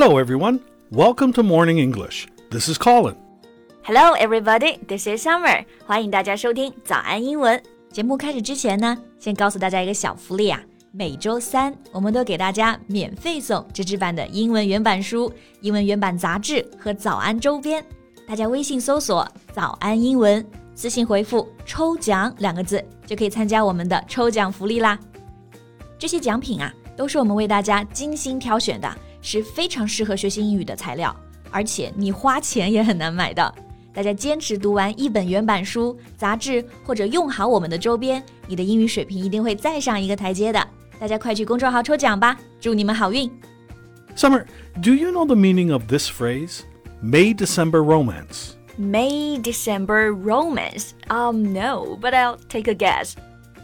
Hello, everyone. Welcome to Morning English. This is Colin. Hello, everybody. This is Summer. 欢迎大家收听早安英文节目。开始之前呢，先告诉大家一个小福利啊！每周三我们都给大家免费送纸质版的英文原版书、英文原版杂志和早安周边。大家微信搜索“早安英文”，私信回复“抽奖”两个字，就可以参加我们的抽奖福利啦。这些奖品啊，都是我们为大家精心挑选的。是非常适合学习英语的材料，而且你花钱也很难买的。大家坚持读完一本原版书、杂志，或者用好我们的周边，你的英语水平一定会再上一个台阶的。大家快去公众号抽奖吧，祝你们好运！Summer, do you know the meaning of this phrase? May December romance. May December romance. Um, no, but I'll take a guess.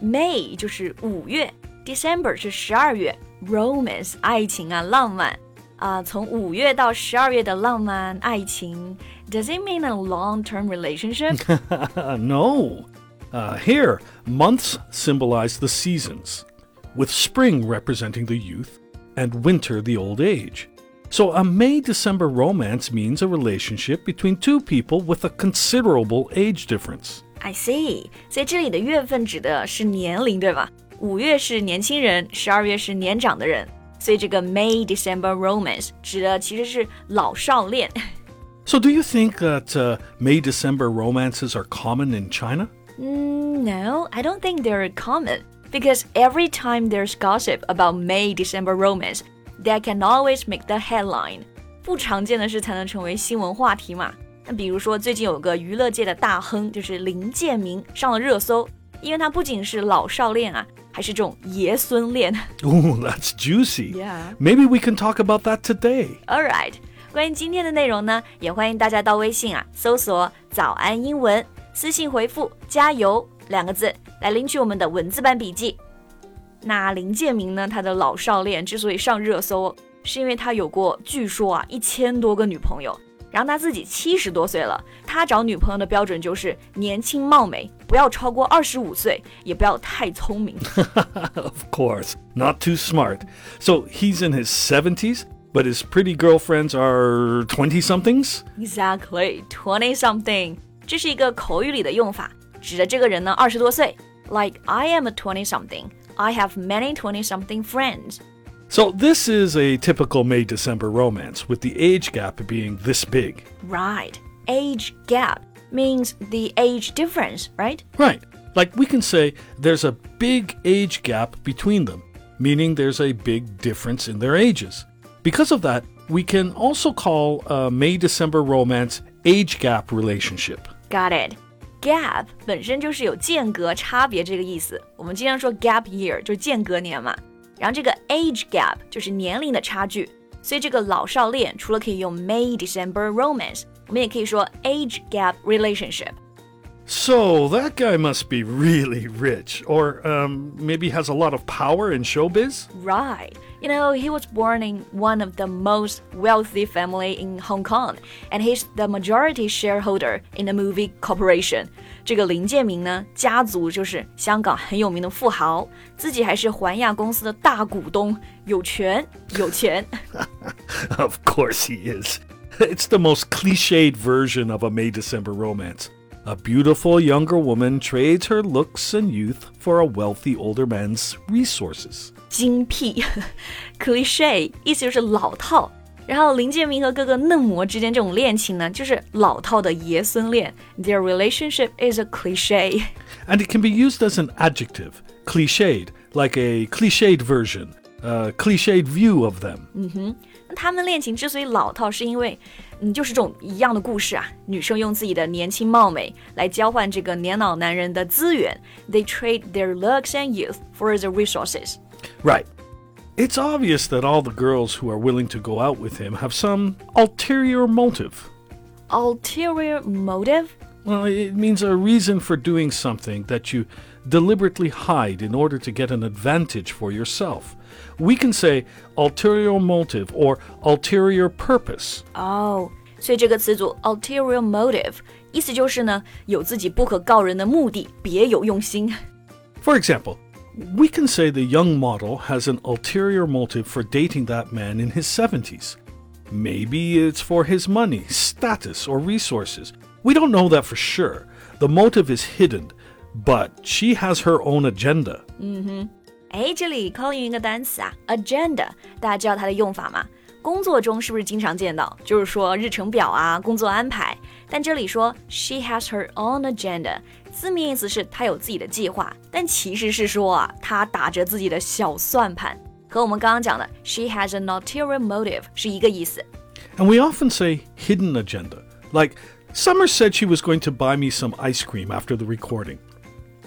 May 就是五月，December 是十二月，romance 爱情啊，浪漫。 啊，从五月到十二月的浪漫爱情，Does it mean a long-term relationship? no. Uh, here, months symbolize the seasons, with spring representing the youth and winter the old age. So, a May December romance means a relationship between two people with a considerable age difference. I see. 所以这里的月份指的是年龄，对吧？五月是年轻人，十二月是年长的人。 所以这个 May December romance 指的其实是老少恋。So do you think that uh, May December romances are common in China? Mm, no, I don't think they're common because every time there's gossip about May December romance, that can always make the headline. 不常见的事才能成为新闻话题嘛。那比如说，最近有个娱乐界的大亨，就是林建明上了热搜，因为他不仅是老少恋啊， 还是这种爷孙恋。Ooh, that's juicy. Yeah. Maybe we can talk about that today. All right. 关于今天的内容呢，也欢迎大家到微信啊搜索“早安英文”，私信回复“加油”两个字来领取我们的文字版笔记。那林建明呢，他的老少恋之所以上热搜，是因为他有过据说啊一千多个女朋友。然后他自己七十多岁了，他找女朋友的标准就是年轻貌美，不要超过二十五岁，也不要太聪明。of course, not too smart. So he's in his 70s, but his pretty girlfriends are 20 somethings? Exactly, 20 something. 这是一个口语里的用法，指的这个人呢二十多岁。Like I am a 20 something. I have many 20 something friends. So, this is a typical May December romance, with the age gap being this big. Right. Age gap means the age difference, right? Right. Like we can say there's a big age gap between them, meaning there's a big difference in their ages. Because of that, we can also call a May December romance age gap relationship. Got it. Gap 本身就是有间隔、差别这个意思。我们经常说 gap year 就是间隔年嘛。然后这个 age gap 就是年龄的差距，所以这个老少恋除了可以用 May December romance， 我们也可以说 age gap relationship. So that guy must be really rich, or um, maybe has a lot of power in showbiz. Right. You know, he was born in one of the most wealthy family in Hong Kong, and he's the majority shareholder in the movie corporation. 这个林建明呢，家族就是香港很有名的富豪，自己还是寰亚公司的大股东，有权有钱。of course he is. It's the most cliched version of a May December romance. A beautiful younger woman trades her looks and youth for a wealthy older man's resources. 精辟，cliche 意思就是老套。然后林建明和哥哥嫩模之间这种恋情呢，就是老套的爷孙恋。Their relationship is a cliche. And it can be used as an adjective, cliched, like a cliched version, a cliched view of them. 嗯哼， 他们恋情之所以老套，是因为嗯，就是这种一样的故事啊。女生用自己的年轻貌美来交换这个年老男人的资源，They trade their looks and youth for the resources. Right. It's obvious that all the girls who are willing to go out with him have some ulterior motive. Ulterior motive? Well, it means a reason for doing something that you deliberately hide in order to get an advantage for yourself. We can say ulterior motive or ulterior purpose. Oh, 所以这个词组 ulterior motive 意思就是呢，有自己不可告人的目的，别有用心。For example, we can say the young model has an ulterior motive for dating that man in his 70s. Maybe it's for his money, status, or resources. We don't know that for sure. The motive is hidden, but she has her own agenda. 哎，这里 call 一个单词啊，agenda，大家知道它的用法吗？工作中是不是经常见到？就是说日程表啊，工作安排。但这里说 she has her own agenda，字面意思是她有自己的计划，但其实是说啊，她打着自己的小算盘，和我们刚刚讲的 she has an ulterior motive 是一个意思。 And we often say hidden agenda. Like, Summer said she was going to buy me some ice cream after the recording.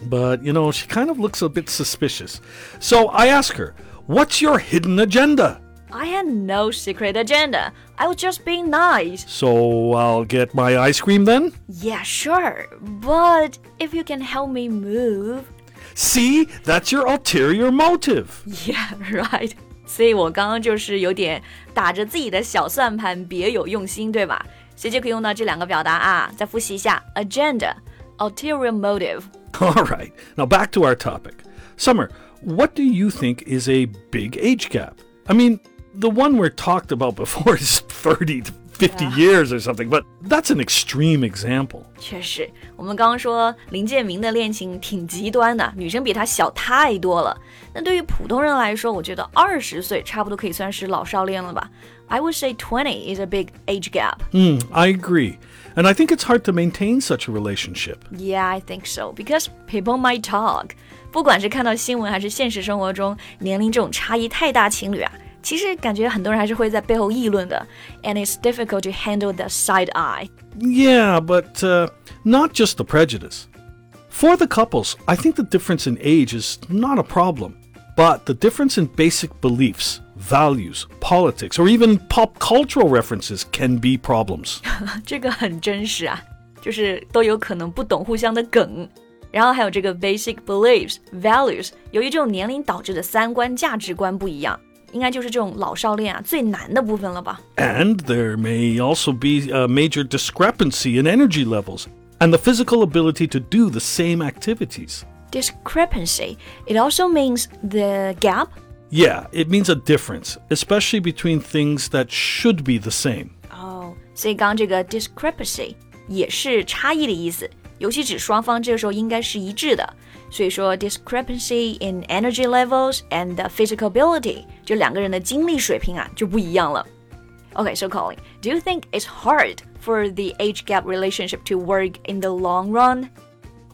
But, you know, she kind of looks a bit suspicious. So I ask her, What's your hidden agenda? I had no secret agenda. I was just being nice. So I'll get my ice cream then? Yeah, sure. But if you can help me move. See, that's your ulterior motive. Yeah, right. 所以我刚刚就是有点打着自己的小算盘，别有用心，对吧？ 所以就可以用到这两个表达啊。再复习一下：agenda、ulterior motive。 All right, now back to our topic. Summer, what do you think is a big age gap? I mean, the one we're talked about before is 30 to 50 years or something, but that's an extreme example. 确实，我们刚刚说林建明的恋情挺极端的，女生比他小太多了。那对于普通人来说，我觉得二十岁差不多可以算是老少恋了吧。I would say twenty is a big age gap. Hmm, I agree. And I think it's hard to maintain such a relationship. Yeah, I think so because people might talk. 不管是看到新闻还是现实生活中，年龄这种差异太大，情侣啊， 其实感觉很多人还是会在背后议论的。And it's difficult to handle the side eye. Yeah, but uh, not just the prejudice. For the couples, I think the difference in age is not a problem, but the difference in basic beliefs, values, politics, or even pop cultural references can be problems. 这个很真实啊，就是都有可能不懂互相的梗。然后还有这个 basic beliefs, values，由于这种年龄导致的三观价值观不一样， 应该就是这种老少恋啊最难的部分了吧？ And there may also be a major discrepancy in energy levels and the physical ability to do the same activities. Discrepancy. It also means the gap. Yeah, it means a difference, especially between things that should be the same. 哦，所以刚刚这个 discrepancy 也是差异的意思，尤其指双方这个时候应该是一致的。 所以说 discrepancy in energy levels and the physical ability，就两个人的精力水平啊就不一样了。Okay, so Colin, do you think it's hard for the age gap relationship to work in the long run?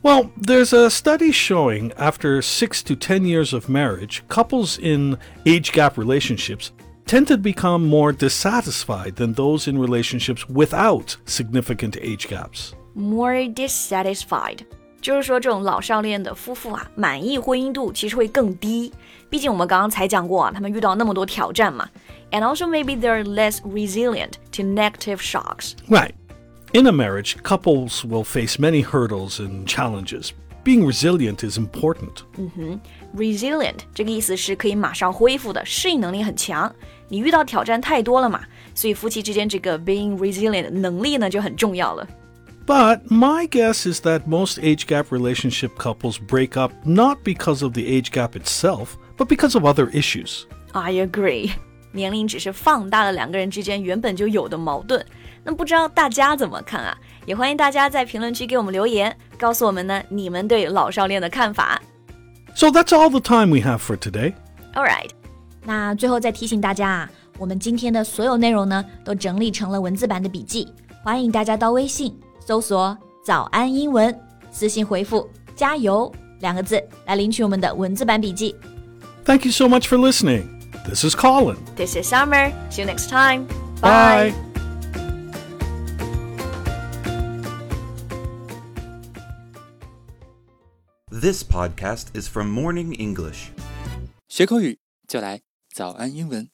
Well, there's a study showing after 6 to 10 years of marriage, couples in age gap relationships tend to become more dissatisfied than those in relationships without significant age gaps. More dissatisfied， 就是说这种老少恋的夫妇啊，满意婚姻度其实会更低。毕竟我们刚刚才讲过啊，他们遇到那么多挑战嘛。And also maybe they're less resilient to negative shocks. Right. In a marriage, couples will face many hurdles and challenges. Being resilient is important. Resilient 这个意思是可以马上恢复的，适应能力很强。你遇到挑战太多了嘛，所以夫妻之间这个 being resilient 的能力呢就很重要了。 But my guess is that most age gap relationship couples break up not because of the age gap itself, but because of other issues. I agree，年龄只是放大了两个人之间原本就有的矛盾。那不知道大家怎么看啊？也欢迎大家在评论区给我们留言，告诉我们呢你们对老少恋的看法。 So that's all the time we have for today. All right，那最后再提醒大家啊，我们今天的所有内容呢都整理成了文字版的笔记，欢迎大家到微信 搜索“早安英文”，私信回复“加油”两个字来领取我们的文字版笔记。 Thank you so much for listening. This is Colin. This is Summer. See you next time. Bye. This podcast is from Morning English. 学口语就来早安英文。